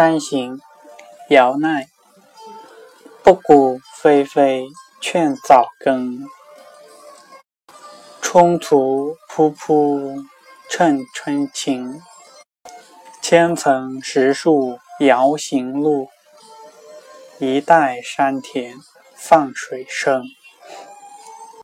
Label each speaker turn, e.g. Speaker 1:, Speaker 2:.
Speaker 1: 山行，姚鼐。不谷霏霏，劝早耕。冲突扑扑，趁春晴。千层石树遥行路，一带山田放水声。